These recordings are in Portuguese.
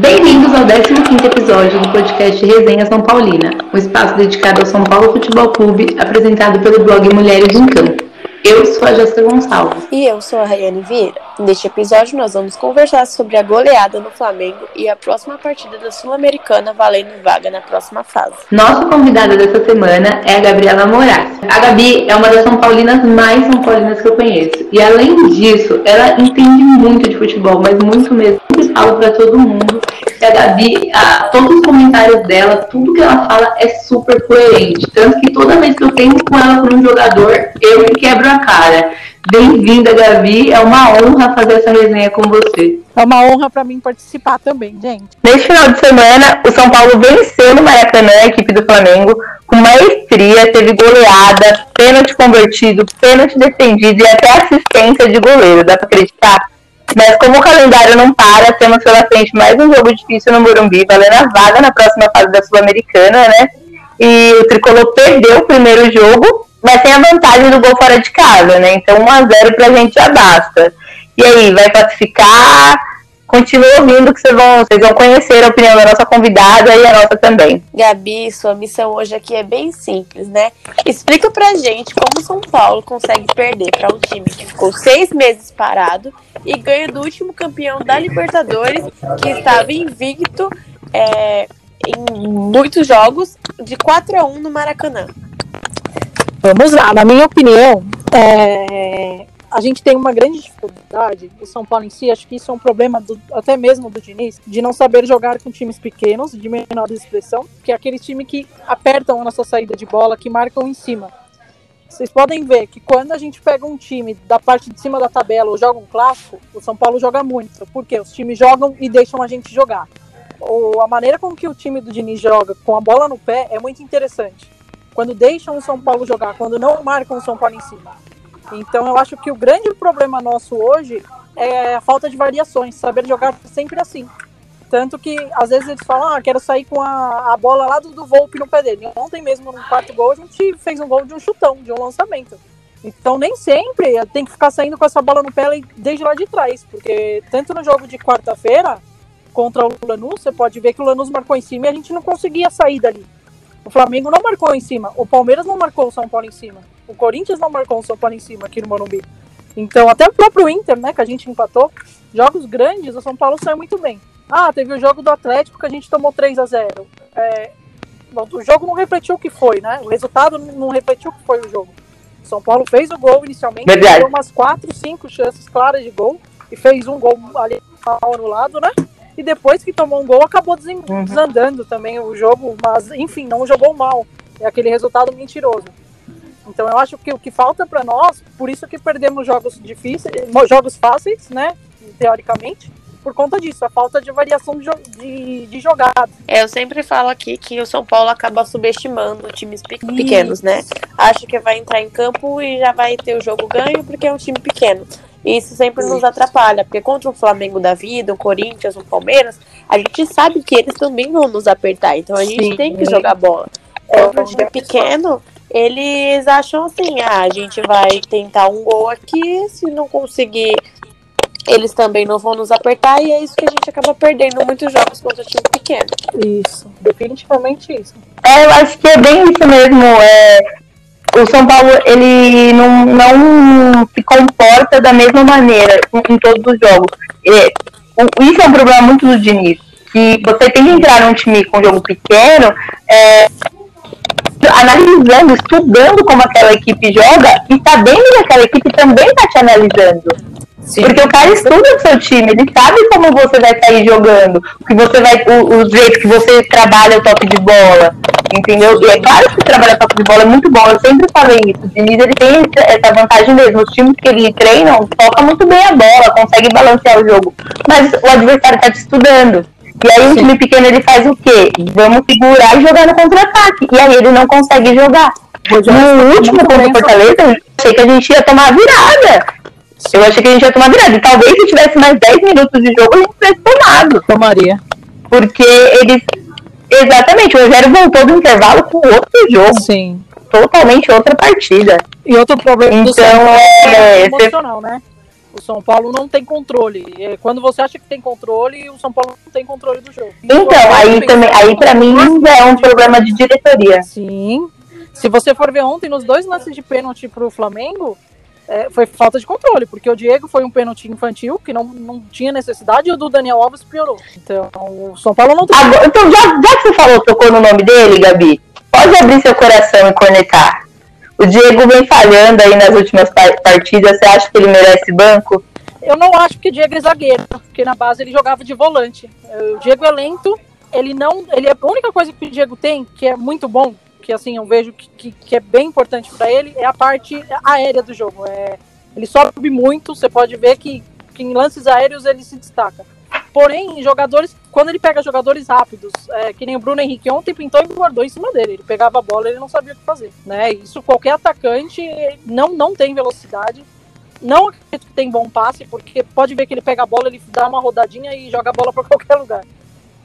Bem-vindos ao 15º episódio do podcast Resenha São Paulina, um espaço dedicado ao São Paulo Futebol Clube, apresentado pelo blog Mulheres em Campo. Eu sou a Jéssica Gonçalves. E eu sou a Rayane Vieira. Neste episódio, nós vamos conversar sobre a goleada no Flamengo e a próxima partida da Sul-Americana valendo vaga na próxima fase. Nossa convidada dessa semana é a Gabriela Moraes. A Gabi é uma das São Paulinas mais São Paulinas que eu conheço. E além disso, ela entende muito de futebol, mas muito mesmo. Eu falo para todo mundo a Gabi, a, todos os comentários dela, tudo que ela fala é super coerente. Tanto que toda vez que eu tenho com ela por um jogador, eu que quebro a cara. Bem-vinda, Gabi. É uma honra fazer essa resenha com você. É uma honra para mim participar também, gente. Neste final de semana, o São Paulo venceu no Maracanã a equipe do Flamengo com maestria, teve goleada, pênalti convertido, pênalti defendido e até assistência de goleiro. Dá para acreditar? Mas como o calendário não para, temos pela frente mais um jogo difícil no Morumbi, valendo a vaga na próxima fase da Sul-Americana, né? E o Tricolor perdeu o primeiro jogo, mas tem a vantagem do gol fora de casa, né? Então 1x0 pra gente já basta. E aí, vai classificar? Continue ouvindo que vocês vão, vocês vão conhecer a opinião da nossa convidada e a nossa também. Gabi, sua missão hoje aqui é bem simples, né? Explica pra gente como São Paulo consegue perder para um time que ficou seis meses parado e ganha do último campeão da Libertadores, que estava invicto é, em muitos jogos, de 4 a 1 no Maracanã. Vamos lá, na minha opinião, é, a gente tem uma grande dificuldade, o São Paulo em si, acho que isso é um problema do, até mesmo do Diniz, de não saber jogar com times pequenos, de menor expressão, que é aquele time que apertam a nossa saída de bola, que marcam em cima. Vocês podem ver que quando a gente pega um time da parte de cima da tabela ou joga um clássico, o São Paulo joga muito. Porque os times jogam e deixam a gente jogar. Ou a maneira com que o time do Diniz joga com a bola no pé é muito interessante. Quando deixam o São Paulo jogar, quando não marcam o São Paulo em cima. Então eu acho que o grande problema nosso hoje é a falta de variações, saber jogar sempre assim. Tanto que às vezes eles falam, ah, quero sair com a, a bola lá do, do Volpe no pé dele. Ontem mesmo no quarto gol a gente fez um gol de um chutão, de um lançamento. Então nem sempre tem que ficar saindo com essa bola no pé desde lá de trás, porque tanto no jogo de quarta-feira contra o Lanús, você pode ver que o Lanús marcou em cima e a gente não conseguia sair dali. O Flamengo não marcou em cima, o Palmeiras não marcou o São Paulo em cima. O Corinthians não marcou o São Paulo em cima aqui no Morumbi. Então, até o próprio Inter, né, que a gente empatou, jogos grandes, o São Paulo saiu muito bem. Ah, teve o jogo do Atlético que a gente tomou 3 a 0 é, bom, O jogo não refletiu o que foi, né? O resultado não refletiu o que foi o jogo. O São Paulo fez o gol inicialmente, teve umas 4, 5 chances claras de gol e fez um gol ali anulado, né? E depois que tomou um gol, acabou uhum. desandando também o jogo, mas enfim, não jogou mal. É aquele resultado mentiroso. Então eu acho que o que falta para nós, por isso que perdemos jogos difíceis, jogos fáceis, né, teoricamente, por conta disso, a falta de variação de, de, de jogada. É, eu sempre falo aqui que o São Paulo acaba subestimando times pequenos, né? Acha que vai entrar em campo e já vai ter o jogo ganho porque é um time pequeno. E isso sempre nos atrapalha, porque contra o Flamengo da vida, o Corinthians, o Palmeiras, a gente sabe que eles também vão nos apertar, então a gente Sim. tem que jogar bola. Contra um time pequeno, eles acham assim, ah, a gente vai tentar um gol aqui, se não conseguir, eles também não vão nos apertar, e é isso que a gente acaba perdendo muitos jogos contra time pequeno. Isso, definitivamente isso. É, eu acho que é bem isso mesmo. É, o São Paulo, ele não, não se comporta da mesma maneira em, em todos os jogos. É, isso é um problema muito do Diniz, que você tem que entrar num time com jogo pequeno, é, analisando, estudando como aquela equipe joga e sabendo que aquela equipe também está te analisando. Sim. Porque o cara estuda o seu time, ele sabe como você vai sair jogando, que você vai, o, o jeito que você trabalha o toque de bola, entendeu? E é claro que trabalhar toque de bola é muito bom, eu sempre falei isso. O Diniz ele tem essa vantagem mesmo. Os times que ele treina toca muito bem a bola, consegue balancear o jogo. Mas o adversário está te estudando. E aí o time pequeno ele faz o quê? Vamos segurar e jogar no contra-ataque. E aí ele não consegue jogar. No último contra o Fortaleza, eu achei que a gente ia tomar virada. Eu achei que a gente ia tomar virada. E talvez se tivesse mais 10 minutos de jogo, a gente tivesse tomado. Tomaria. Porque eles. Exatamente, o Rogério voltou do intervalo com outro jogo. Sim. Totalmente outra partida. E outro problema então, é, é emocional, né? O São Paulo não tem controle. É, quando você acha que tem controle, o São Paulo não tem controle do jogo. Então, aí também, aí para mim é um problema de diretoria. Sim. Se você for ver ontem, nos dois lances de pênalti pro Flamengo, é, foi falta de controle, porque o Diego foi um pênalti infantil, que não, não tinha necessidade, e o do Daniel Alves piorou. Então, o São Paulo não tem. Agora, então, já, já que você falou, tocou no nome dele, Gabi, pode abrir seu coração e cornetar. O Diego vem falhando aí nas últimas partidas, você acha que ele merece banco? Eu não acho que o Diego é zagueiro, porque na base ele jogava de volante. O Diego é lento, ele não. Ele é a única coisa que o Diego tem, que é muito bom, que assim eu vejo que, que, que é bem importante para ele é a parte aérea do jogo. É, ele sobe muito, você pode ver que, que em lances aéreos ele se destaca. Porém, jogadores, quando ele pega jogadores rápidos, é, que nem o Bruno Henrique ontem pintou e guardou em cima dele. Ele pegava a bola ele não sabia o que fazer. Né? Isso qualquer atacante não, não tem velocidade. Não acredito que tem bom passe, porque pode ver que ele pega a bola, ele dá uma rodadinha e joga a bola para qualquer lugar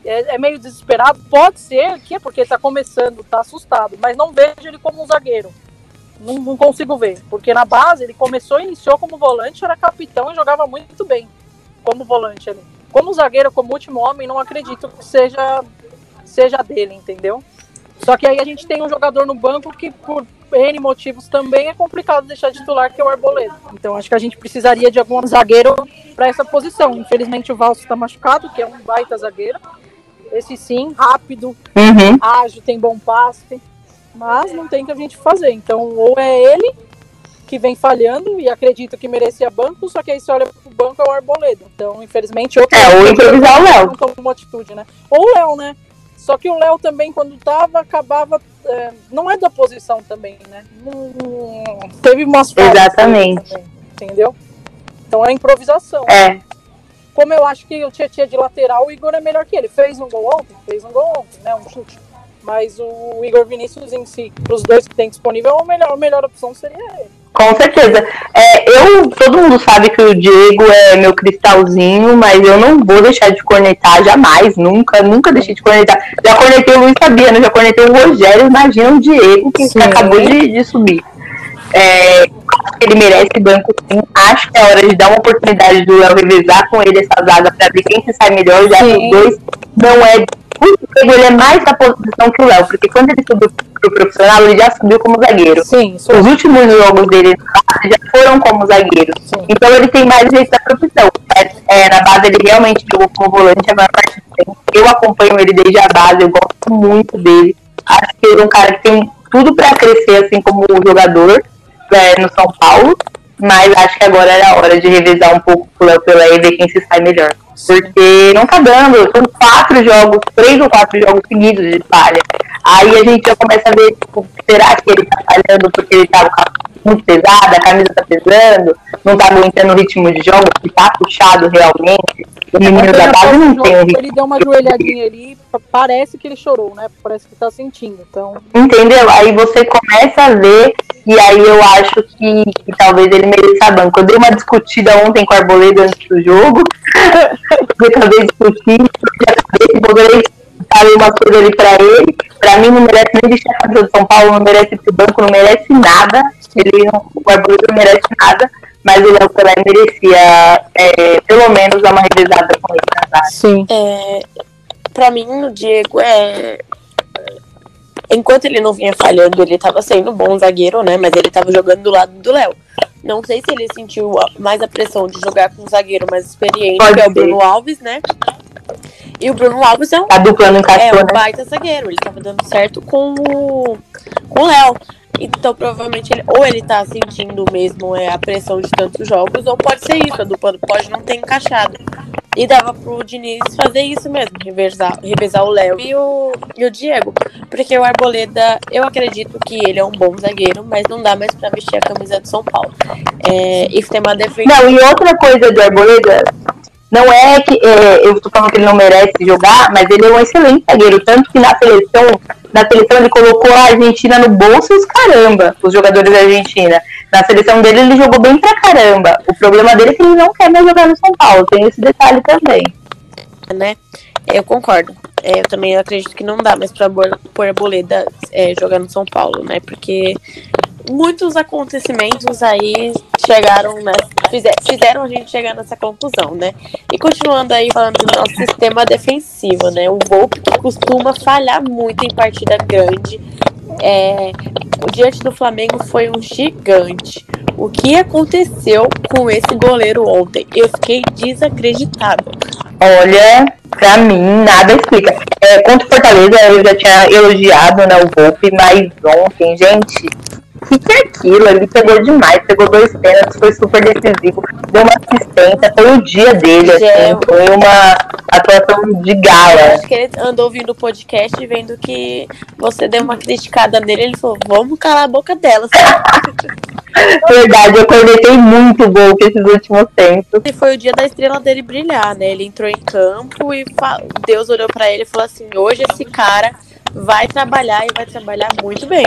é, é, meio desesperado. Pode ser que é porque está começando, está assustado, mas não vejo ele como um zagueiro. Não, não, consigo ver, porque na base ele começou, iniciou como volante, era capitão e jogava muito bem como volante ali. Como zagueiro, como último homem, não acredito que seja seja dele, entendeu? Só que aí a gente tem um jogador no banco que por N motivos também é complicado deixar de titular, que é o Arboleda. Então acho que a gente precisaria de algum zagueiro para essa posição. Infelizmente o Valso está machucado, que é um baita zagueiro. Esse sim, rápido, uhum. ágil, tem bom passe, mas não tem que a gente fazer. Então, ou é ele que vem falhando e acredito que merecia banco, só que aí você olha pro banco é o Arboleda. Então, infelizmente, outro. É, ou improvisar o Léo. Não atitude, né? Ou o Léo, né? Só que o Léo também, quando tava, acabava. É, não é da posição também, né? teve umas Exatamente. Também, entendeu? Então é improvisação. É. Como eu acho que o Tietchan de lateral, o Igor é melhor que ele. Fez um gol ontem? Fez um gol ontem, né? Um chute. Mas o Igor Vinícius em si, para os dois que tem disponível, a melhor, a melhor opção seria ele. Com certeza. É, eu, todo mundo sabe que o Diego é meu cristalzinho, mas eu não vou deixar de cornetar jamais, nunca, nunca deixei de cornetar. Já cornetei o Luiz Fabiano, já cornetei o Rogério, imagina o Diego que Sim. acabou de, de subir. É, ele merece banco sim. Acho que é hora de dar uma oportunidade do Léo revezar com ele essa zaga para ver quem se sai melhor, já que os dois não é. O ele é mais na posição que o Léo, porque quando ele subiu pro profissional, ele já subiu como zagueiro. Sim, sim. Os últimos jogos dele já foram como zagueiro. Sim. Então ele tem mais jeito da profissão. É, na base ele realmente jogou como volante a maior parte do tempo. Eu acompanho ele desde a base, eu gosto muito dele. Acho que ele é um cara que tem tudo para crescer assim como jogador é, no São Paulo, mas acho que agora era a hora de revisar um pouco o Léo Pelé e ver quem se sai melhor. Porque não tá dando, são quatro jogos, três ou quatro jogos seguidos de falha. Aí a gente já começa a ver, tipo, será que ele tá falhando porque ele tá muito pesado, a camisa tá pesando, não tá aguentando o ritmo de jogo, que tá puxado realmente. O menino da base não tem ritmo. Ele deu uma joelhadinha ali, parece que ele chorou, né? Parece que tá sentindo. Então... Entendeu? Aí você começa a ver e aí eu acho que, que talvez ele mereça banco. Eu dei uma discutida ontem com o Arboleda antes do jogo. eu acabei discutindo, acabei, falei uma coisa ali pra ele. Pra mim não merece nem vestir a camisa do São Paulo, não merece esse banco, não merece nada. Ele não, o Arboleda não merece nada. Mas o Léo Pelé merecia é, pelo menos dar uma revisada com ele na Sim. É, pra mim, o Diego é enquanto ele não vinha falhando, ele estava sendo um bom zagueiro, né? Mas ele estava jogando do lado do Léo. Não sei se ele sentiu mais a pressão de jogar com um zagueiro mais experiente, Pode que é o Bruno Alves, né? E o Bruno Alves é um, a dupla não encaixou, é um né? baita zagueiro. Ele estava dando certo com o, com o Léo. Então, provavelmente, ele, ou ele tá sentindo mesmo é, a pressão de tantos jogos, ou pode ser isso, a dupla pode não ter encaixado. E dava pro Diniz fazer isso mesmo, revezar, revezar o Léo e o, e o Diego. Porque o Arboleda, eu acredito que ele é um bom zagueiro, mas não dá mais pra vestir a camisa de São Paulo. É, e tem uma defesa. Não, e outra coisa do Arboleda, não é que é, eu estou falando que ele não merece jogar, mas ele é um excelente zagueiro. Tanto que na seleção, na seleção ele colocou a Argentina no bolso os caramba, os jogadores da Argentina. Na seleção dele ele jogou bem pra caramba. O problema dele é que ele não quer mais jogar no São Paulo. Tem esse detalhe também. Né? Eu concordo. É, eu também acredito que não dá mais pra pôr a Boleda é, jogar no São Paulo, né? Porque muitos acontecimentos aí chegaram nessa, fizeram a gente chegar nessa conclusão, né? E continuando aí falando do nosso sistema defensivo, né? O Volpe que costuma falhar muito em partida grande. É, o diante do Flamengo foi um gigante. O que aconteceu com esse goleiro ontem? Eu fiquei desacreditado. Olha, pra mim, nada explica. É, contra o Fortaleza, eu já tinha elogiado né, o Volpe, mas ontem, gente, que que é aquilo? Ele pegou demais, pegou dois pênaltis, foi super decisivo, deu uma assistência, foi o dia dele, assim, foi uma atuação de gala. Acho que ele andou ouvindo o podcast e vendo que você deu uma criticada nele, ele falou, vamos calar a boca dela. Verdade, eu cornetei muito bom esses últimos tempos. E foi o dia da estrela dele brilhar, né? Ele entrou em campo e Deus olhou para ele e falou assim: hoje esse cara vai trabalhar e vai trabalhar muito bem.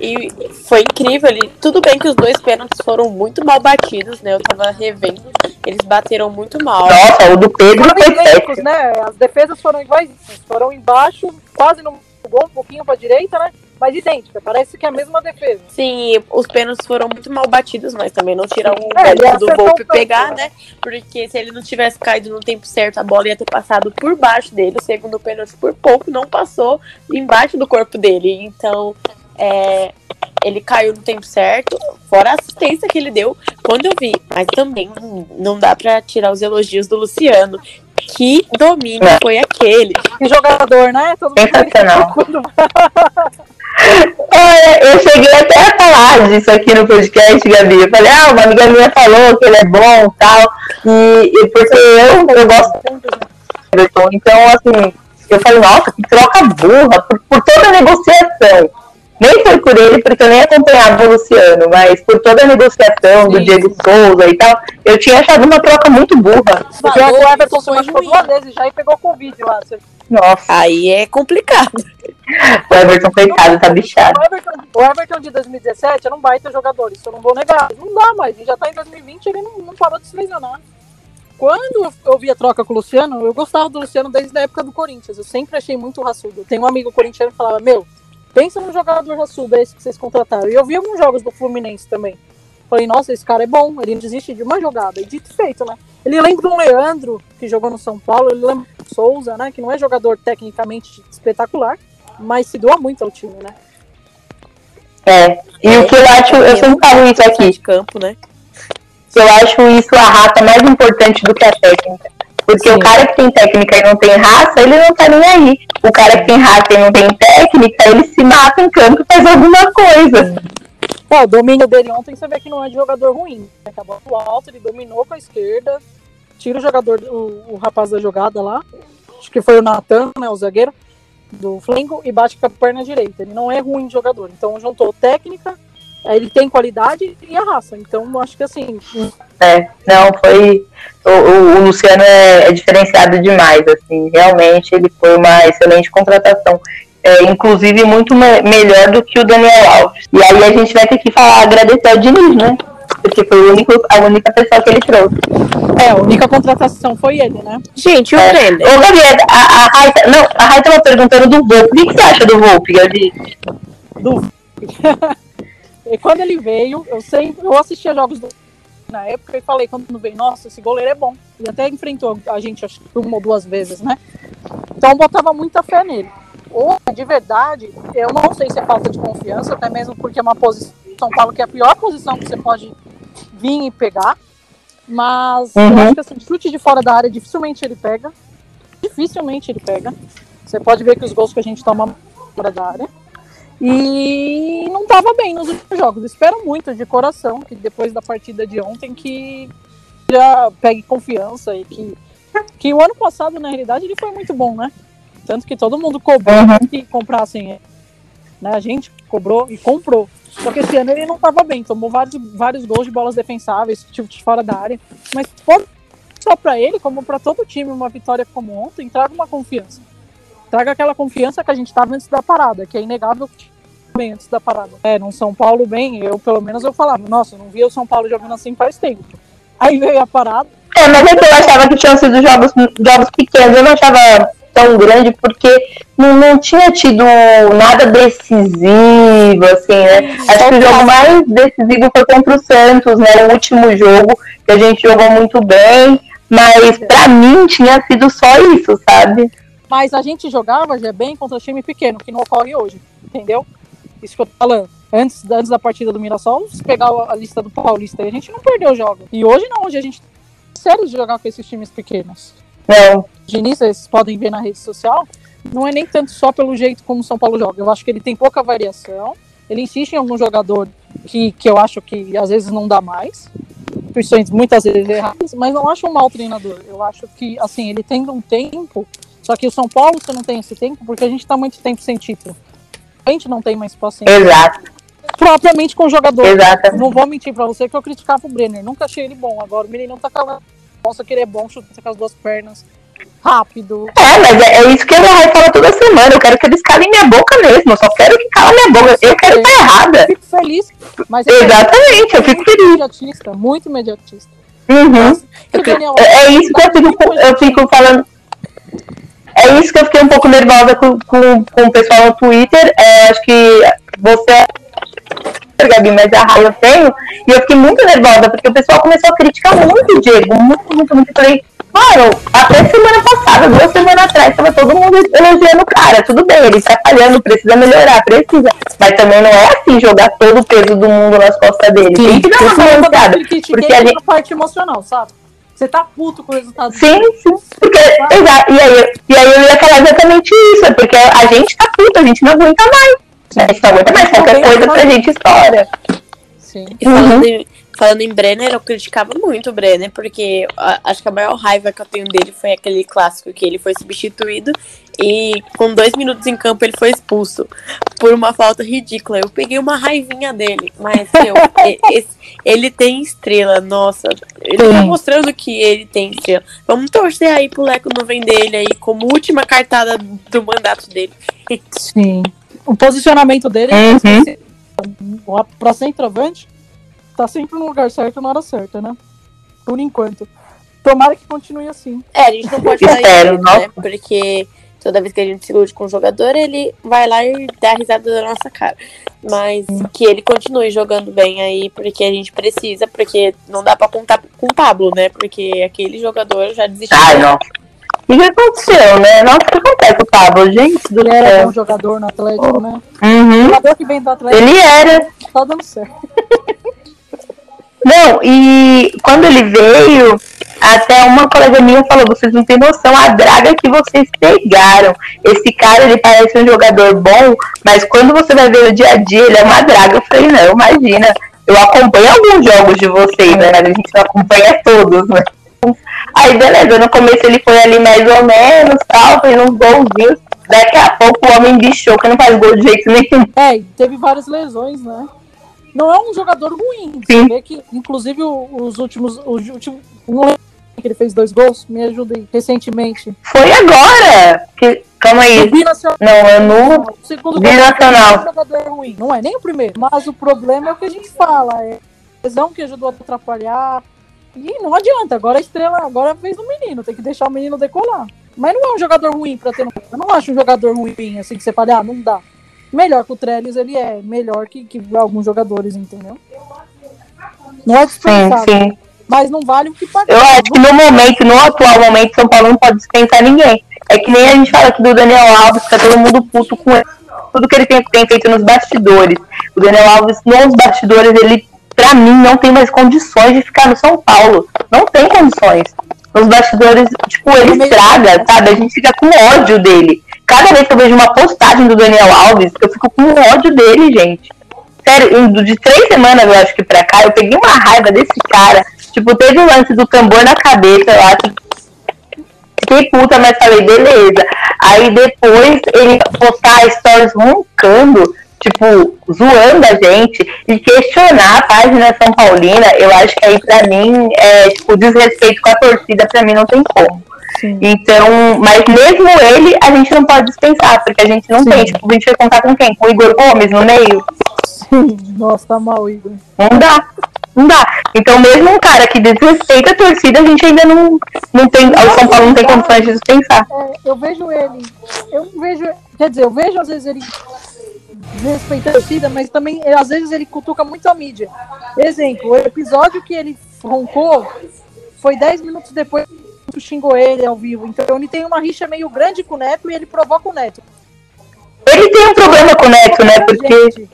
E foi incrível. Ele, tudo bem que os dois pênaltis foram muito mal batidos, né? Eu tava revendo. Eles bateram muito mal. Nossa, o do Pedro foi idênticos, né? As defesas foram iguais, foram embaixo, quase no gol, um pouquinho pra direita, né? Mas idêntica. Parece que é a mesma defesa. Sim, os pênaltis foram muito mal batidos, mas também não tiram o é, do Volpe pegar, né? Porque se ele não tivesse caído no tempo certo, a bola ia ter passado por baixo dele. O segundo pênalti, por pouco, não passou embaixo do corpo dele. Então, é, ele caiu no tempo certo, fora a assistência que ele deu quando eu vi. Mas também não dá para tirar os elogios do Luciano. Que domínio é. foi aquele? Que jogador, né? Todo mundo Eu cheguei até a falar disso aqui no podcast, Gabi. Eu falei, ah, uma amiga minha falou que ele é bom e tal. E, e porque eu, eu gosto muito do Everton. Então, assim, eu falei, nossa, que troca burra por, por toda a negociação. Nem foi por ele, porque eu nem acompanhava o Luciano, mas por toda a negociação Sim. do Diego Souza e tal, eu tinha achado uma troca muito burra. o Everton se machucou duas vezes já e pegou Covid lá. Nossa. Aí é complicado. O Everton, coitado, tá bichado. O Everton, o Everton de 2017 era um baita jogador, isso eu não vou negar. Não dá mais, ele já tá em 2020 ele não, não parou de se lesionar. Quando eu vi a troca com o Luciano, eu gostava do Luciano desde a época do Corinthians. Eu sempre achei muito raçudo. Tem um amigo corintiano que falava: Meu, pensa num jogador raçudo esse que vocês contrataram. E eu vi alguns jogos do Fluminense também. Falei, nossa, esse cara é bom, ele não desiste de uma jogada. E dito feito, né? Ele lembra do Leandro, que jogou no São Paulo, ele lembra do Souza, né? Que não é jogador tecnicamente espetacular, mas se doa muito ao time, né? É, e o que eu acho, eu sempre falo isso aqui. De campo, né? Eu acho isso a raça mais importante do que a técnica. Porque Sim. o cara que tem técnica e não tem raça, ele não tá nem aí. O cara que tem e não tem técnica, ele se mata em campo e faz alguma coisa. É, o domínio dele ontem você vê que não é de jogador ruim. Acabou do alto, ele dominou com a esquerda, tira o jogador, o, o rapaz da jogada lá. Acho que foi o Natan, né, o zagueiro do Flamengo e bate com a perna direita. Ele não é ruim de jogador. Então juntou técnica, ele tem qualidade e a raça. Então acho que assim. É, não, foi. O, o, o Luciano é, é, diferenciado demais, assim. Realmente ele foi uma excelente contratação. É, inclusive muito me melhor do que o Daniel Alves. E aí a gente vai ter que falar, agradecer ao Diniz, né? Porque foi o único, a única pessoa que ele trouxe. É, a única contratação foi ele, né? Gente, o é. Brenner. Ô, Gabriel, a, a Rai, não, a Rai tava perguntando do Volpe. O que, que você acha do Volpe, Gabi? Do E quando ele veio, eu sempre eu assistia jogos do na época e falei quando veio, nossa, esse goleiro é bom. E até enfrentou a gente acho que uma ou duas vezes, né? Então botava muita fé nele. Ou, de verdade, eu não sei se é falta de confiança, até mesmo porque é uma posição São Paulo que é a pior posição que você pode vir e pegar. Mas uhum. eu acho que assim, chute de fora da área dificilmente ele pega. Dificilmente ele pega. Você pode ver que os gols que a gente toma fora da área. E não estava bem nos últimos jogos. Espero muito de coração que depois da partida de ontem que já pegue confiança e que, que o ano passado, na realidade, ele foi muito bom, né? Tanto que todo mundo cobrou uhum. que comprassem ele. Né? A gente cobrou e comprou. Só que esse ano ele não estava bem, tomou vários, vários gols de bolas defensáveis, tipo de fora da área. Mas só para ele, como para todo time, uma vitória como ontem, traga uma confiança. Traga aquela confiança que a gente estava antes da parada, que é inegável bem antes da parada. É, no São Paulo bem, eu pelo menos eu falava, nossa, não via o São Paulo jogando assim faz tempo. Aí veio a parada. É, mas é que eu achava que tinham sido jogos, jogos pequenos, eu não achava tão grande porque não, não tinha tido nada decisivo, assim, né? Acho que o jogo mais decisivo foi contra o Santos, né? O último jogo, que a gente jogou muito bem, mas para mim tinha sido só isso, sabe? Mas a gente jogava já bem contra time pequeno, que não ocorre hoje, entendeu? Isso que eu tô falando. Antes, antes da partida do Mirassol, se pegar a lista do Paulista, a gente não perdeu o jogo. E hoje não, hoje a gente sério de jogar com esses times pequenos. Não. Diniz, vocês podem ver na rede social, não é nem tanto só pelo jeito como o São Paulo joga. Eu acho que ele tem pouca variação. Ele insiste em algum jogador que, que eu acho que às vezes não dá mais. Instituições muitas vezes erradas, mas não acho um mau treinador. Eu acho que, assim, ele tem um tempo só que o São Paulo você não tem esse tempo porque a gente está muito tempo sem título. A gente não tem mais paciência. Exato. Propriamente com o jogador. Exato. Não vou mentir para você que eu criticava o Brenner. Nunca achei ele bom. Agora o menino tá calando. Nossa, que ele é bom, chuta com as duas pernas. Rápido. É, mas é, é isso que eu falo toda semana. Eu quero que eles calem minha boca mesmo. Eu só quero que calem minha boca. Eu quero estar errada. Eu fico feliz. Mas Exatamente, eu fico feliz. Imediatista, muito imediatista. Uhum. É, é isso que eu fico, eu fico falando é isso que eu fiquei um pouco nervosa com, com, com o pessoal no Twitter. É, acho que você Gabi, mas a raiva eu tenho, e eu fiquei muito nervosa, porque o pessoal começou a criticar muito o Diego, muito, muito, muito. Eu falei, mano, até semana passada, duas semanas atrás, tava todo mundo elogiando o cara, tudo bem, ele tá falhando, precisa melhorar, precisa. Mas também não é assim jogar todo o peso do mundo nas costas dele. Sim, Tem que dar uma balanceada. Porque a gente... parte emocional, sabe? Você tá puto com o resultado. Sim, sim. Porque, exato. E aí, e aí eu ia falar exatamente isso, é porque a gente tá puto, a gente não aguenta mais. Sim. A gente não aguenta mais qualquer coisa pra gente estoura. Sim. E falando, uhum. em, falando em Brenner, eu criticava muito o Brenner, porque acho que a maior raiva que eu tenho dele foi aquele clássico que ele foi substituído e com dois minutos em campo ele foi expulso por uma falta ridícula. Eu peguei uma raivinha dele, mas eu, ele tem estrela, nossa. Ele tá mostrando que ele tem estrela. Vamos torcer aí pro Leco não vender ele aí como última cartada do mandato dele. Sim. O posicionamento dele uhum. é pra centroavante tá sempre no lugar certo na hora certa, né? Por enquanto. Tomara que continue assim. É, a gente não pode falar isso, né? Porque toda vez que a gente se ilude com o jogador, ele vai lá e dá risada da nossa cara. Mas que ele continue jogando bem aí, porque a gente precisa, porque não dá pra contar com o Pablo, né? Porque aquele jogador já desistiu. Ai, não. O que aconteceu, né? Nossa, o que acontece com o Pablo, gente? Do ele era um jogador no Atlético, né? Uhum. O jogador que vem do Atlético. Ele era. Tá dando certo. Não, e quando ele veio, até uma colega minha falou, vocês não têm noção a draga que vocês pegaram. Esse cara, ele parece um jogador bom, mas quando você vai ver o dia a dia, ele é uma draga. Eu falei, não, imagina. Eu acompanho alguns jogos de vocês, né? Mas a gente não acompanha todos, né? Aí, beleza, no começo ele foi ali mais ou menos, tal, fez uns golzinhos. Daqui a pouco o homem bichou, que não faz gol de jeito nenhum. É, teve várias lesões, né? Não é um jogador ruim. Sim. Você vê que, inclusive, os últimos. Os últimos que ele fez dois gols, me ajudem recentemente. Foi agora! Que, calma aí. Não, é no. O segundo Binacional. É um jogador ruim. Não é nem o primeiro. Mas o problema é o que a gente fala. É a lesão que ajudou a atrapalhar. E não adianta. Agora a estrela, agora fez o menino. Tem que deixar o menino decolar. Mas não é um jogador ruim pra ter. Eu não acho um jogador ruim, assim, que você fala, ah, não dá. Melhor que o Trellis, ele é melhor que, que alguns jogadores, entendeu? Não é dispensável. Sim, sim. Mas não vale o que pagar. Eu acho que no momento, no atual momento, São Paulo não pode dispensar ninguém. É que nem a gente fala aqui do Daniel Alves, que tá todo mundo puto com ele. tudo que ele tem, tem feito nos bastidores. O Daniel Alves, nos bastidores, ele, pra mim, não tem mais condições de ficar no São Paulo. Não tem condições. Nos bastidores, tipo, ele estraga, sabe? A gente fica com ódio dele. Cada vez que eu vejo uma postagem do Daniel Alves, eu fico com ódio dele, gente. Sério, de três semanas, eu acho que pra cá, eu peguei uma raiva desse cara. Tipo, teve o lance do tambor na cabeça, eu acho. Fiquei puta, mas falei, beleza. Aí depois ele postar stories roncando, tipo, zoando a gente, e questionar a página São Paulina, eu acho que aí pra mim, é, tipo, desrespeito com a torcida, pra mim não tem como. Sim. Então, mas mesmo ele, a gente não pode dispensar, porque a gente não Sim. tem. Tipo, a gente vai contar com quem? Com o Igor Gomes no meio? Sim, nossa, tá mal, Igor. Não dá. não dá. Então, mesmo um cara que desrespeita a torcida, a gente ainda não, não tem. O São Paulo não tem condições de dispensar. É, eu vejo ele. Eu vejo. Quer dizer, eu vejo às vezes ele desrespeita a torcida, mas também às vezes ele cutuca muito a mídia. Exemplo, o episódio que ele roncou foi 10 minutos depois que xingou ele ao vivo. Então ele tem uma rixa meio grande com o Neto e ele provoca o Neto. Ele tem um problema com o Neto, né? Porque.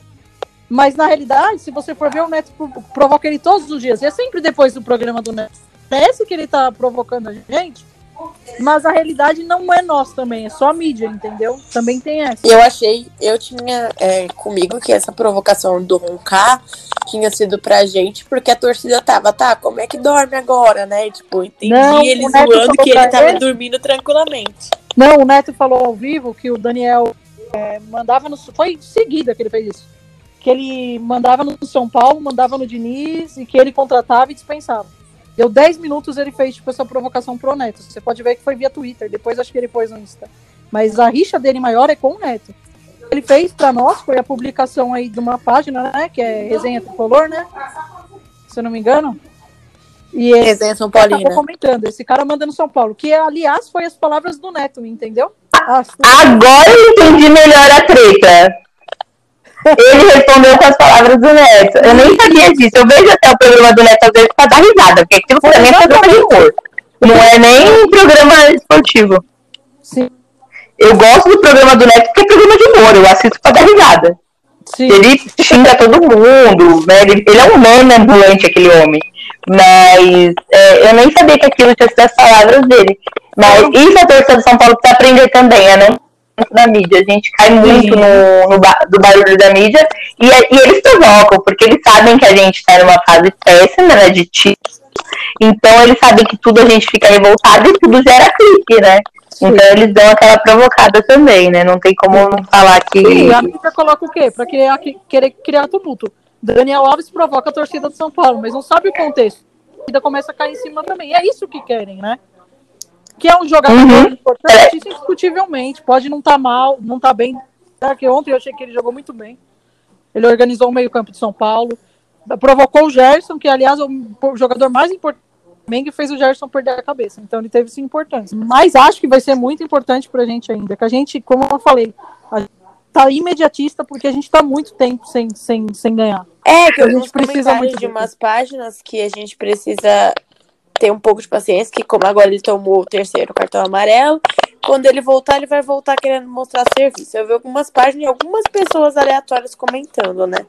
Mas na realidade, se você for ver, o Neto provoca ele todos os dias. E é sempre depois do programa do Neto. Parece que ele tá provocando a gente, mas a realidade não é nossa também, é só a mídia, entendeu? Também tem essa. Eu achei, eu tinha é, comigo que essa provocação do roncar tinha sido pra gente, porque a torcida tava, tá, como é que dorme agora, né? Tipo, entendi não, ele zoando que ele tava ele... dormindo tranquilamente. Não, o Neto falou ao vivo que o Daniel é, mandava no. Foi seguida que ele fez isso. Que ele mandava no São Paulo, mandava no Diniz e que ele contratava e dispensava. Deu 10 minutos ele fez tipo, essa provocação pro Neto. Você pode ver que foi via Twitter, depois acho que ele pôs no Insta. Mas a rixa dele maior é com o Neto. Ele fez para nós, foi a publicação aí de uma página, né? Que é Resenha Tricolor, né? Se eu não me engano. E Resenha São Paulina. comentando, esse cara manda no São Paulo, que aliás foi as palavras do Neto, entendeu? Agora eu entendi melhor a treta. Ele respondeu com as palavras do Neto. Eu nem sabia disso. Eu vejo até o programa do Neto às vezes pra dar risada, porque aquilo também é programa de humor. Não é nem um programa esportivo. Sim. Eu gosto do programa do Neto porque é programa de humor. Eu assisto pra dar risada. Sim. Ele xinga todo mundo, né? Ele, ele é um meme ambulante, aquele homem. Mas é, eu nem sabia que aquilo tinha sido as palavras dele. Mas isso a torcida do São Paulo precisa aprender também, não da mídia. A gente cai muito no, no do barulho da mídia e, e, eles provocam, porque eles sabem que a gente está numa fase péssima, né, de título. Então eles sabem que tudo a gente fica revoltado e tudo gera clique, né? Então eles dão aquela provocada também, né? Não tem como não falar que. Sim, a mídia coloca o quê? Pra criar, querer criar tumulto. Daniel Alves provoca a torcida do São Paulo, mas não sabe o contexto. A torcida começa a cair em cima também. E é isso que querem, né? Que é um jogador uhum. importante, indiscutivelmente. Pode não estar tá mal, não estar tá bem. Que ontem eu achei que ele jogou muito bem. Ele organizou o meio-campo de São Paulo. Provocou o Gerson, que aliás é o jogador mais importante Meng fez o Gerson perder a cabeça. Então ele teve sua importância. Mas acho que vai ser muito importante pra gente ainda. Que a gente, como eu falei, a gente tá imediatista porque a gente tá muito tempo sem, sem, sem ganhar. É, que a gente precisa muito de umas páginas que a gente precisa ter um pouco de paciência, que como agora ele tomou o terceiro cartão amarelo, quando ele voltar, ele vai voltar querendo mostrar serviço. Eu vi algumas páginas e algumas pessoas aleatórias comentando, né?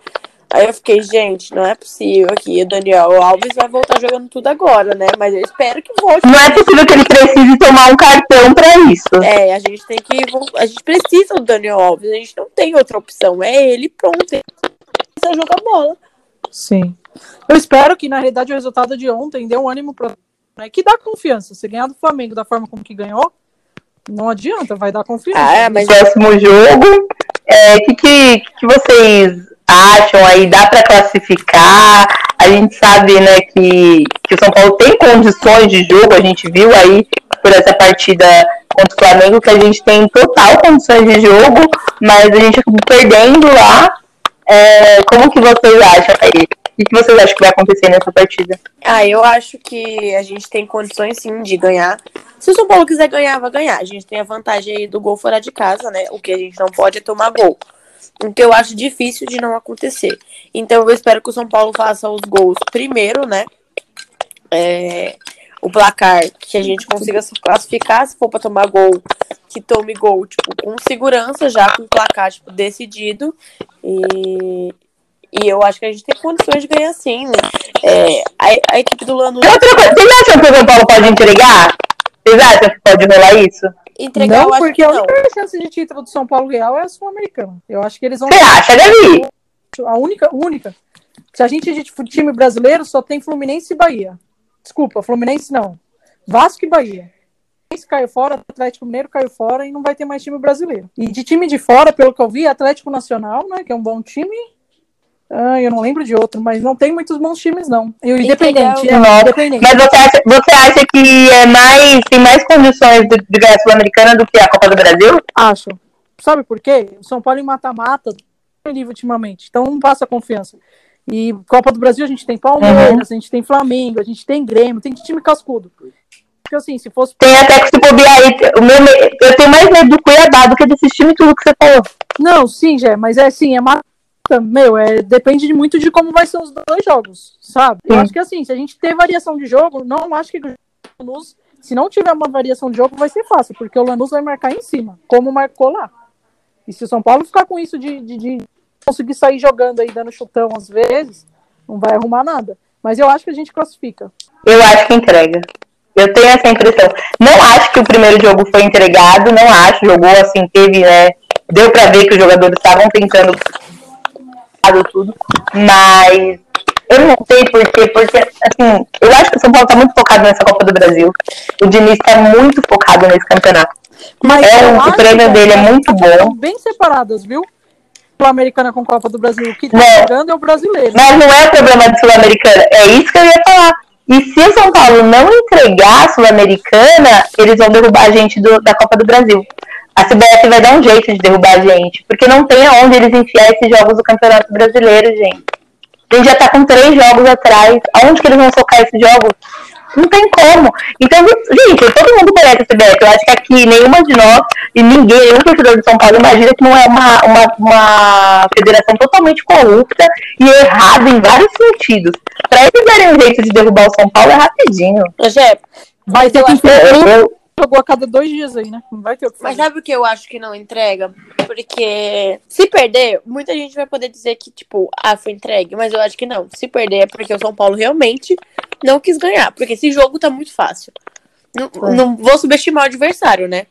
Aí eu fiquei, gente, não é possível que o Daniel Alves vai voltar jogando tudo agora, né? Mas eu espero que volte. Não é possível que ele precise tomar um cartão para isso. É, a gente tem que. A gente precisa do Daniel Alves, a gente não tem outra opção. É ele pronto. Ele precisa jogar bola. Sim. Eu espero que, na realidade, o resultado de ontem dê um ânimo para né, que dá confiança. Se ganhar do Flamengo da forma como que ganhou, não adianta, vai dar confiança. Ah, mas próximo jogo, o é, que, que, que vocês acham aí? Dá para classificar? A gente sabe, né, que, que o São Paulo tem condições de jogo, a gente viu aí por essa partida contra o Flamengo que a gente tem total condições de jogo, mas a gente acabou perdendo lá. É, como que vocês acham aí? O que vocês acham que vai acontecer nessa partida? Ah, eu acho que a gente tem condições sim de ganhar. Se o São Paulo quiser ganhar, vai ganhar. A gente tem a vantagem aí do gol fora de casa, né? O que a gente não pode é tomar gol. Então eu acho difícil de não acontecer. Então eu espero que o São Paulo faça os gols primeiro, né? É, o placar que a gente consiga se classificar, se for para tomar gol, que tome gol, tipo, com segurança, já com o placar, tipo, decidido. E, e eu acho que a gente tem condições de ganhar sim. Né? É, a, a, equipe do Lanús. Outra coisa, vocês acham que o São Paulo pode entregar? Vocês acham que pode rolar isso? Entregar, não, porque a única não. chance de título do São Paulo Real é a Sul-Americana. Eu acho que eles vão. Você acha, Davi? A única, única. Se a gente, a gente time brasileiro, só tem Fluminense e Bahia. Desculpa, Fluminense não. Vasco e Bahia. Esse caiu fora, Atlético Mineiro caiu fora e não vai ter mais time brasileiro. E de time de fora, pelo que eu vi, Atlético Nacional, né, que é um bom time, ah, eu não lembro de outro, mas não tem muitos bons times, não. E o Independente, é, independente. Mas você acha, você acha que é mais, tem mais condições de, de ganhar a Sul-Americana do que a Copa do Brasil? Acho. Sabe por quê? O São Paulo em mata-mata livre ultimamente, então não passa confiança. E Copa do Brasil a gente tem Palmeiras, uhum. a gente tem Flamengo, a gente tem Grêmio, tem time cascudo. Porque assim, se fosse. Tem até que se bobear aí. O meu, eu tenho mais medo do Cuiabá do que desses times tudo que você falou. Não, sim, Jé, mas é assim, é mata. Meu, é, depende de muito de como vai ser os dois jogos, sabe? Eu acho que assim, se a gente ter variação de jogo, não acho que o Lanús, se não tiver uma variação de jogo, vai ser fácil, porque o Lanús vai marcar em cima, como marcou lá. E se o São Paulo ficar com isso de, de, de conseguir sair jogando aí, dando chutão às vezes, não vai arrumar nada. Mas eu acho que a gente classifica. Eu acho que entrega. Eu tenho essa impressão. Não acho que o primeiro jogo foi entregado, não acho. Jogou assim, teve, né? Deu pra ver que os jogadores estavam tentando tudo, mas eu não sei porquê, porque, assim, eu acho que o São Paulo tá muito focado nessa Copa do Brasil. O Diniz tá muito focado nesse campeonato. Mas é, o prêmio dele é muito bom. Bem separadas, viu? Sul-Americana com Copa do Brasil. O que tá jogando é o brasileiro. Mas não é o problema de Sul-Americana. É isso que eu ia falar. E se o São Paulo não entregar a Sul-Americana, eles vão derrubar a gente do, da Copa do Brasil. A CBF vai dar um jeito de derrubar a gente, porque não tem aonde eles enfiar esses jogos do Campeonato Brasileiro, gente. A gente já tá com três jogos atrás. Aonde que eles vão socar esses jogos? Não tem como. Então, gente, todo mundo conhece a CBF. Eu acho que aqui nenhuma de nós e ninguém, nenhum torcedor de São Paulo imagina que não é uma, uma, uma federação totalmente corrupta e errada em vários sentidos. Pra eles darem um jeito de derrubar o São Paulo é rapidinho. Jé, vai ter que ter jogou a cada dois dias aí, né? Não vai ter o que Mas sabe o que eu acho que não entrega? Porque se perder, muita gente vai poder dizer que, tipo, ah, foi entregue. Mas eu acho que não. Se perder é porque o São Paulo realmente não quis ganhar. Porque esse jogo tá muito fácil. Não, é. não vou subestimar o adversário, né?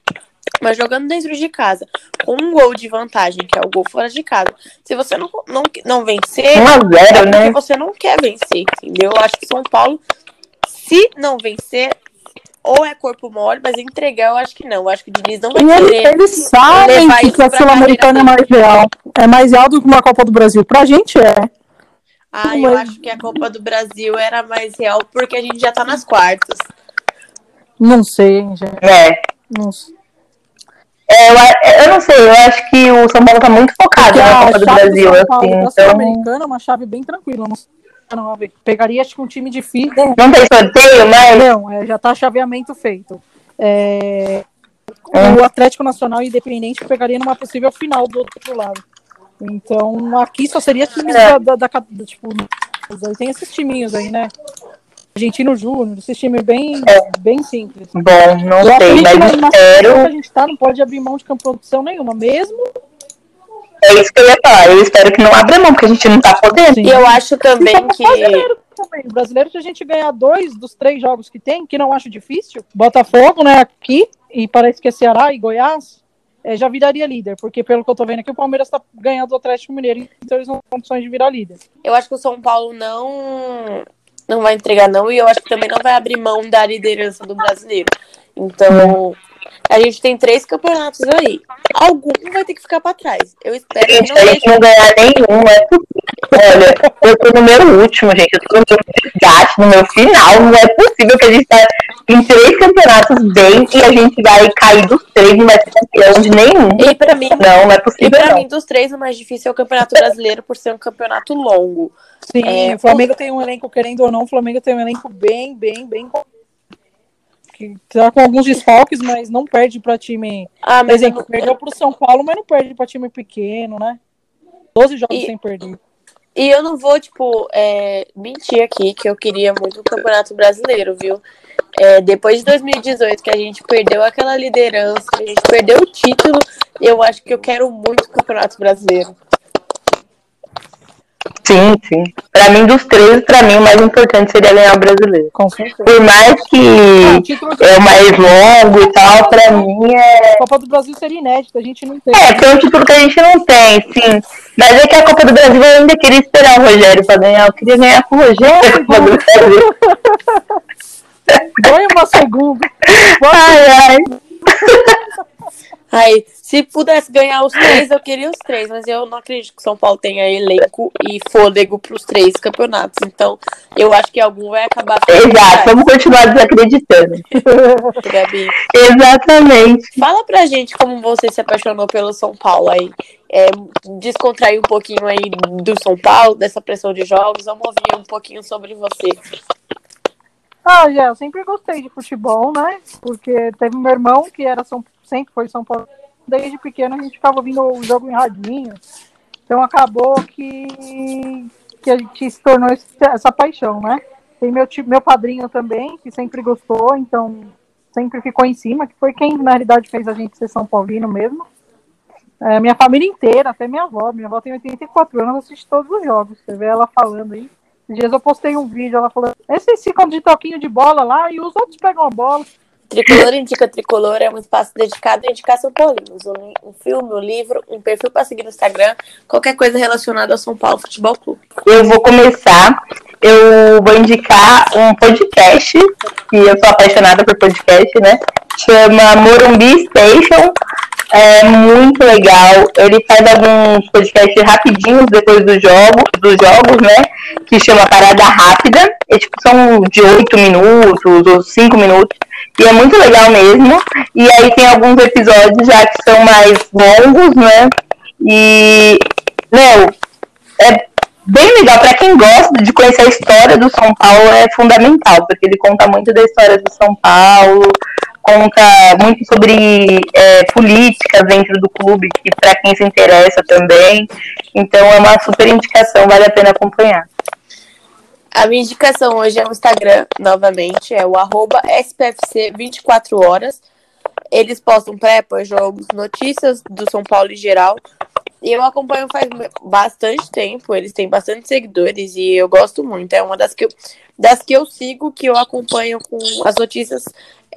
Mas jogando dentro de casa, com um gol de vantagem, que é o gol fora de casa, se você não, não, não vencer, 1 a 0, é né? você não quer vencer, entendeu? Eu acho que São Paulo, se não vencer, ou é corpo mole, mas entregar eu acho que não. Eu acho que o Diniz não vai e querer. Ele, eles sabem que a Sul-Americana é mais real. É mais real do que uma Copa do Brasil. Pra gente é. Ah, mas... eu acho que a Copa do Brasil era mais real porque a gente já tá nas quartas. Não sei, gente. É. Não sei. É, eu, é, eu, não sei, eu acho que o São Paulo tá muito focado porque na Copa do Brasil. A assim, então... Sul-Americana é uma chave bem tranquila. Não sei. 9. Pegaria acho que um time difícil. Não tem sorteio, né? Não, é, já tá chaveamento feito. É, é. o Atlético Nacional Independente pegaria numa possível final do outro lado. Então, aqui só seria times é. da, da, da, Tipo, tem esses timinhos aí, né? Argentino Júnior, esse time bem, é. bem simples. Bom, não sei, mas espero. A gente tá, não pode abrir mão de campo de produção nenhuma, mesmo é isso que eu ia falar. Eu espero que não abra mão, porque a gente não tá podendo. E eu acho também que. Brasileiro também. O brasileiro, se a gente ganhar dois dos três jogos que tem, que não acho difícil, Botafogo, né, aqui, e parece que é Ceará e Goiás, é, já viraria líder, porque pelo que eu tô vendo aqui, o Palmeiras tá ganhando o Atlético Mineiro, então eles não têm condições de virar líder. Eu acho que o São Paulo não não vai entregar, não, e eu acho que também não vai abrir mão da liderança do brasileiro. Então, a gente tem três campeonatos aí. Algum vai ter que ficar pra trás. Eu espero gente, que não a gente não ganhar nenhum, é Olha, eu tô no meu último, gente. Eu tô no meu gasto, no meu final. Não é possível que a gente tá em três campeonatos bem e a gente vai cair dos três e não vai ser campeão de nenhum. E pra mim, não, não é possível. E pra não. mim, dos três, o mais difícil é o campeonato brasileiro por ser um campeonato longo. Sim, é, o Flamengo tem um elenco, querendo ou não, o Flamengo tem um elenco bem, bem, bem que tá com alguns desfalques, mas não perde para time. Ah, Por exemplo, não... perdeu para o São Paulo, mas não perde para time pequeno, né? 12 jogos e... sem perder. E eu não vou, tipo, é, mentir aqui que eu queria muito o Campeonato Brasileiro, viu? É, depois de 2018, que a gente perdeu aquela liderança, a gente perdeu o título, eu acho que eu quero muito o Campeonato Brasileiro. Sim, sim. Pra mim, dos três, pra mim, o mais importante seria ganhar o brasileiro. Com certeza. Por mais que é o mais longo e tal, pra mim é. A Copa do Brasil seria inédita, a gente não tem. É, tem um título que a gente não tem, sim. Mas é que a Copa do Brasil eu ainda queria esperar o Rogério pra ganhar. Eu queria ganhar com o Rogério. Ganha uma segunda. Ai, ai. Aí, se pudesse ganhar os três, eu queria os três, mas eu não acredito que o São Paulo tenha elenco e fôlego para os três campeonatos. Então, eu acho que algum vai acabar. Exato, vamos continuar desacreditando. Gabi. Exatamente. Fala pra gente como você se apaixonou pelo São Paulo aí. é, descontrair um pouquinho aí do São Paulo, dessa pressão de jogos. Vamos ouvir um pouquinho sobre você. Ah, já, eu sempre gostei de futebol, né? Porque teve meu irmão que era São, sempre foi São Paulo. Desde pequeno a gente ficava ouvindo o jogo em radinho. Então acabou que, que a gente se tornou esse, essa paixão, né? Tem meu, meu padrinho também, que sempre gostou, então sempre ficou em cima, que foi quem na realidade fez a gente ser São Paulino mesmo. É, minha família inteira, até minha avó. Minha avó tem 84 anos, assiste todos os jogos. Você vê ela falando aí. Esses dias eu postei um vídeo, ela falou: esses ficam de toquinho de bola lá e os outros pegam a bola. Tricolor Indica Tricolor é um espaço dedicado a indicar São Paulinos. Um, um filme, um livro, um perfil para seguir no Instagram, qualquer coisa relacionada ao São Paulo Futebol Clube. Eu vou começar, eu vou indicar um podcast, que eu sou apaixonada por podcast, né? Chama Morumbi Station. É muito legal. Ele faz alguns podcasts rapidinhos depois do jogo, dos jogos, né? Que chama Parada Rápida. E, tipo, são de 8 minutos ou 5 minutos. E é muito legal mesmo. E aí tem alguns episódios já que são mais longos, né? E, meu, é bem legal. Para quem gosta de conhecer a história do São Paulo, é fundamental, porque ele conta muito da história do São Paulo, conta muito sobre é, políticas dentro do clube, que para quem se interessa também. Então é uma super indicação, vale a pena acompanhar. A minha indicação hoje é o Instagram, novamente, é o arroba SPFC24 horas. Eles postam pré, jogos, notícias do São Paulo em geral. E eu acompanho faz bastante tempo, eles têm bastante seguidores e eu gosto muito. É uma das que eu, das que eu sigo, que eu acompanho com as notícias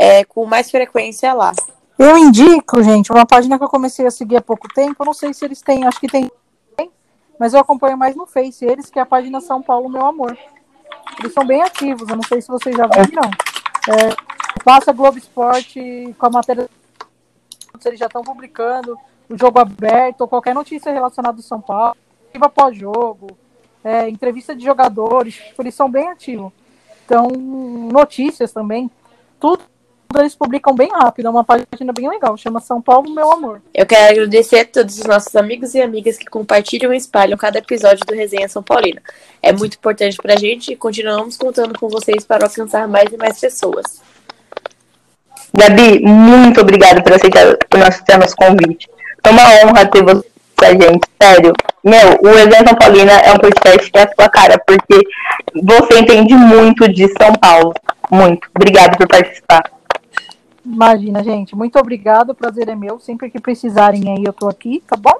é, com mais frequência lá. Eu indico, gente, uma página que eu comecei a seguir há pouco tempo. Eu não sei se eles têm, acho que tem, mas eu acompanho mais no Face eles, que é a página São Paulo Meu Amor. Eles são bem ativos, eu não sei se vocês já viram, não. É, passa Globo Esporte com a matéria se eles já estão publicando o jogo aberto ou qualquer notícia relacionada ao São Paulo, pós-jogo, é, entrevista de jogadores, tipo, eles são bem ativos. Então, notícias também, tudo eles publicam bem rápido, é uma página bem legal, chama São Paulo Meu Amor. Eu quero agradecer a todos os nossos amigos e amigas que compartilham e espalham cada episódio do Resenha São Paulina. É muito importante pra gente e continuamos contando com vocês para alcançar mais e mais pessoas. Gabi, muito obrigada por aceitar por aceitar nosso convite. É uma honra ter você com a gente, sério. Meu, o Resenha São Paulina é um podcast que é a sua cara, porque você entende muito de São Paulo. Muito. Obrigada por participar. Imagina, gente. Muito obrigado. O prazer é meu. Sempre que precisarem aí, eu tô aqui, tá bom?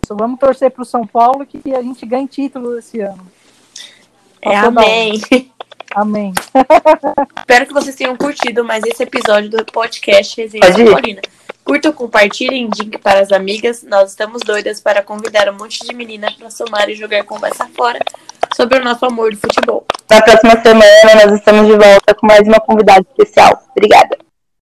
Então, vamos torcer pro São Paulo que a gente ganhe título esse ano. É, amém. Amém. Espero que vocês tenham curtido mais esse episódio do podcast Resenha Paulina. Curtam, compartilhem, indiquem para as amigas. Nós estamos doidas para convidar um monte de menina para somar e jogar conversa fora sobre o nosso amor de futebol. Na próxima semana nós estamos de volta com mais uma convidada especial. Obrigada.